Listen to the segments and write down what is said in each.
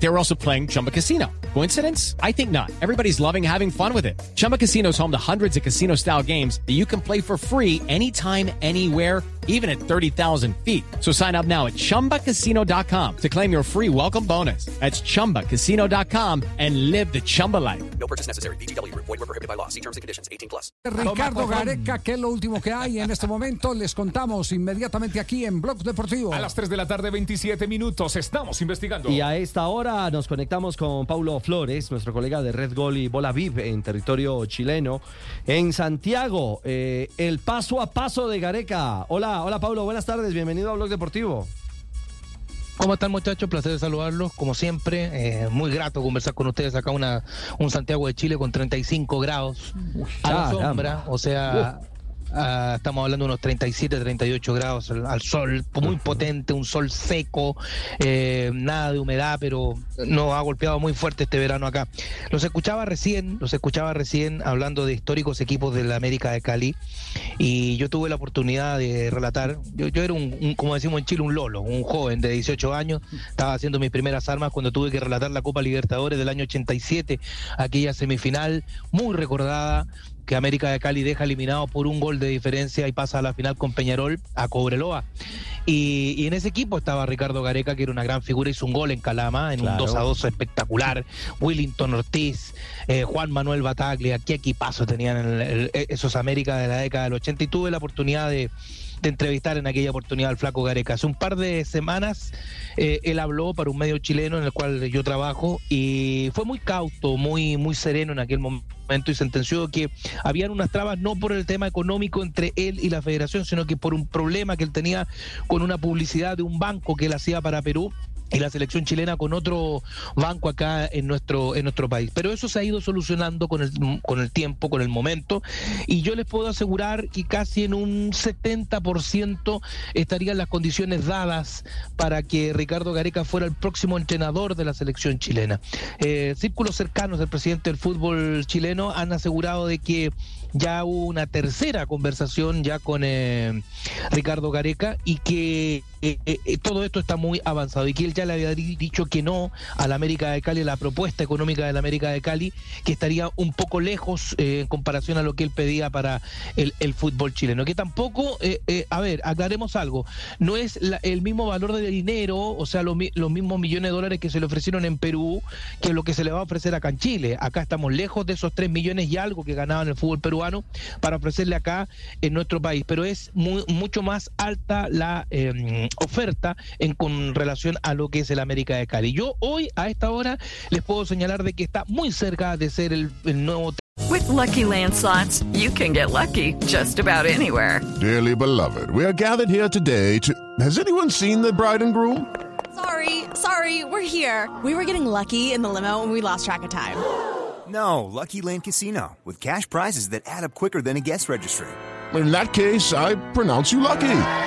They were also playing Chumba Casino. Coincidence? I think not. Everybody's loving having fun with it. Chumba Casino is home to hundreds of casino style games that you can play for free anytime, anywhere, even at 30,000 feet. So sign up now at chumbacasino.com to claim your free welcome bonus. That's chumbacasino.com and live the Chumba life. No purchase necessary. BGW. Void were prohibited by law. See terms and conditions. 18 plus. Ricardo Gareca, ¿qué es lo último que hay en este momento? Les contamos inmediatamente aquí en Blog Deportivo. A las 3 de la tarde, 27 minutos, estamos investigando. Y a esta hora nos conectamos con Paulo Flores, nuestro colega de Red Gol y Bola VIP en territorio chileno. En Santiago, eh, el paso a paso de Gareca. Hola, hola Paulo, buenas tardes, bienvenido a Blog Deportivo. ¿Cómo están muchachos? Placer de saludarlos, como siempre. eh, muy grato conversar con ustedes acá una, un Santiago de Chile con 35 grados a la sombra, o sea, ah, estamos hablando de unos 37, 38 grados al, al sol, muy potente, un sol seco, eh, nada de humedad, pero nos ha golpeado muy fuerte este verano acá. Los escuchaba recién, los escuchaba recién hablando de históricos equipos de la América de Cali y yo tuve la oportunidad de relatar, yo, yo era un, un, como decimos en Chile, un lolo, un joven de 18 años, estaba haciendo mis primeras armas cuando tuve que relatar la Copa Libertadores del año 87, aquella semifinal muy recordada que América de Cali deja eliminado por un gol de diferencia y pasa a la final con Peñarol a Cobreloa. Y, y en ese equipo estaba Ricardo Gareca, que era una gran figura, hizo un gol en Calama, en Claro. un 2 a 2 espectacular. Willington Ortiz, eh, Juan Manuel Bataglia, qué equipazo tenían el- el- esos América de la década del 80. Y tuve la oportunidad de, de entrevistar en aquella oportunidad al Flaco Gareca. Hace un par de semanas eh, él habló para un medio chileno en el cual yo trabajo y fue muy cauto, muy, muy sereno en aquel momento y sentenció que habían unas trabas no por el tema económico entre él y la federación, sino que por un problema que él tenía con una publicidad de un banco que él hacía para Perú y la selección chilena con otro banco acá en nuestro en nuestro país. Pero eso se ha ido solucionando con el, con el tiempo, con el momento, y yo les puedo asegurar que casi en un 70% estarían las condiciones dadas para que Ricardo Gareca fuera el próximo entrenador de la selección chilena. Eh, círculos cercanos del presidente del fútbol chileno han asegurado de que ya hubo una tercera conversación ya con eh, Ricardo Gareca y que eh, eh, todo esto está muy avanzado y que él ya le había di- dicho que no a la América de Cali, a la propuesta económica de la América de Cali, que estaría un poco lejos eh, en comparación a lo que él pedía para el, el fútbol chileno. Que tampoco, eh, eh, a ver, aclaremos algo, no es la- el mismo valor de dinero, o sea, lo los mismos millones de dólares que se le ofrecieron en Perú, que lo que se le va a ofrecer acá en Chile. Acá estamos lejos de esos 3 millones y algo que ganaba en el fútbol peruano para ofrecerle acá en nuestro país, pero es muy, mucho más alta la eh, oferta en con relación a lo que es el América de Cali. Yo hoy a esta hora les puedo señalar de que está muy cerca de ser el, el nuevo With Lucky Land slots, you can get lucky just about anywhere. Dearly beloved, we are gathered here today to. Has anyone seen the bride and groom? Sorry, sorry, we're here. We were getting lucky in the limo and we lost track of time. No, Lucky Land Casino, with cash prizes that add up quicker than a guest registry. In that case, I pronounce you lucky.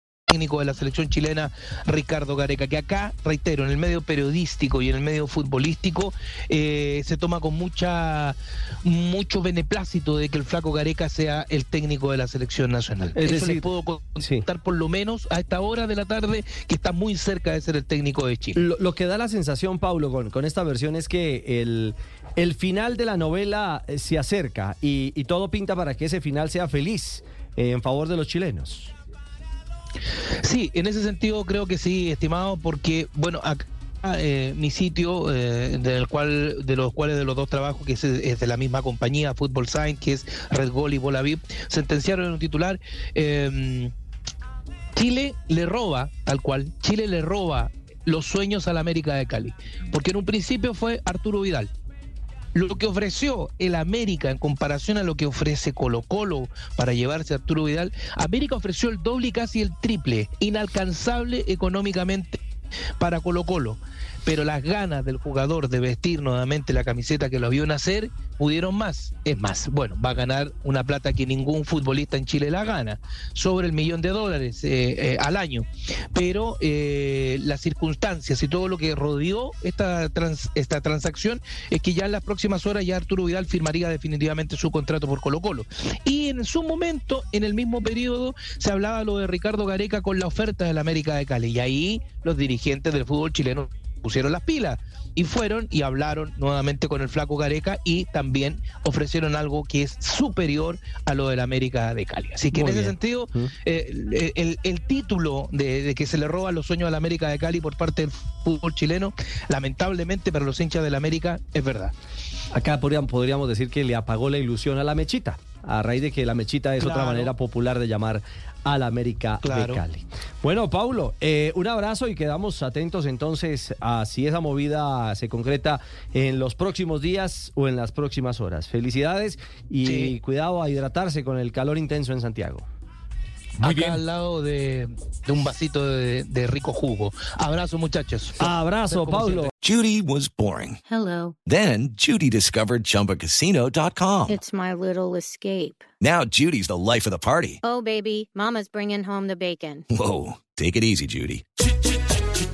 Técnico de la selección chilena, Ricardo Gareca, que acá, reitero, en el medio periodístico y en el medio futbolístico eh, se toma con mucha mucho beneplácito de que el flaco Gareca sea el técnico de la selección nacional. Es Eso decir, les puedo contar sí. por lo menos a esta hora de la tarde que está muy cerca de ser el técnico de Chile. Lo, lo que da la sensación, Paulo, con, con esta versión es que el, el final de la novela eh, se acerca y, y todo pinta para que ese final sea feliz eh, en favor de los chilenos. Sí, en ese sentido creo que sí, estimado, porque, bueno, acá eh, mi sitio, eh, del cual, de los cuales de los dos trabajos, que es, de la misma compañía, Football Sign, que es Red Gol y Bola VIP, sentenciaron en un titular, eh, Chile le roba, tal cual, Chile le roba los sueños a la América de Cali, porque en un principio fue Arturo Vidal. Lo que ofreció el América en comparación a lo que ofrece Colo Colo para llevarse a Arturo Vidal, América ofreció el doble y casi el triple, inalcanzable económicamente para Colo Colo. Pero las ganas del jugador de vestir nuevamente la camiseta que lo vio nacer pudieron más. Es más, bueno, va a ganar una plata que ningún futbolista en Chile la gana, sobre el millón de dólares eh, eh, al año. Pero eh, las circunstancias y todo lo que rodeó esta, trans- esta transacción es que ya en las próximas horas ya Arturo Vidal firmaría definitivamente su contrato por Colo Colo. Y en su momento, en el mismo periodo, se hablaba lo de Ricardo Gareca con la oferta del América de Cali. Y ahí los dirigentes del fútbol chileno pusieron las pilas y fueron y hablaron nuevamente con el flaco Gareca y también ofrecieron algo que es superior a lo del América de Cali. Así que Muy en ese sentido, Mm. eh, el, el título de, de que se le roban los sueños al América de Cali por parte del fútbol chileno, lamentablemente para los hinchas del América, es verdad. Acá podríamos decir que le apagó la ilusión a la mechita, a raíz de que la mechita es otra manera popular de llamar a la América Claro. de Cali. Bueno, Paulo, eh, un abrazo y quedamos atentos entonces a si esa movida se concreta en los próximos días o en las próximas horas. Felicidades y Sí. cuidado a hidratarse con el calor intenso en Santiago. Muy Acá bien. al lado de, de un vasito de, de rico jugo. Abrazo, muchachos. Abrazo, Paulo. Judy was boring. Hello. Then Judy discovered ChumbaCasino.com. It's my little escape. Now Judy's the life of the party. Oh, baby, Mama's bringing home the bacon. Whoa, take it easy, Judy.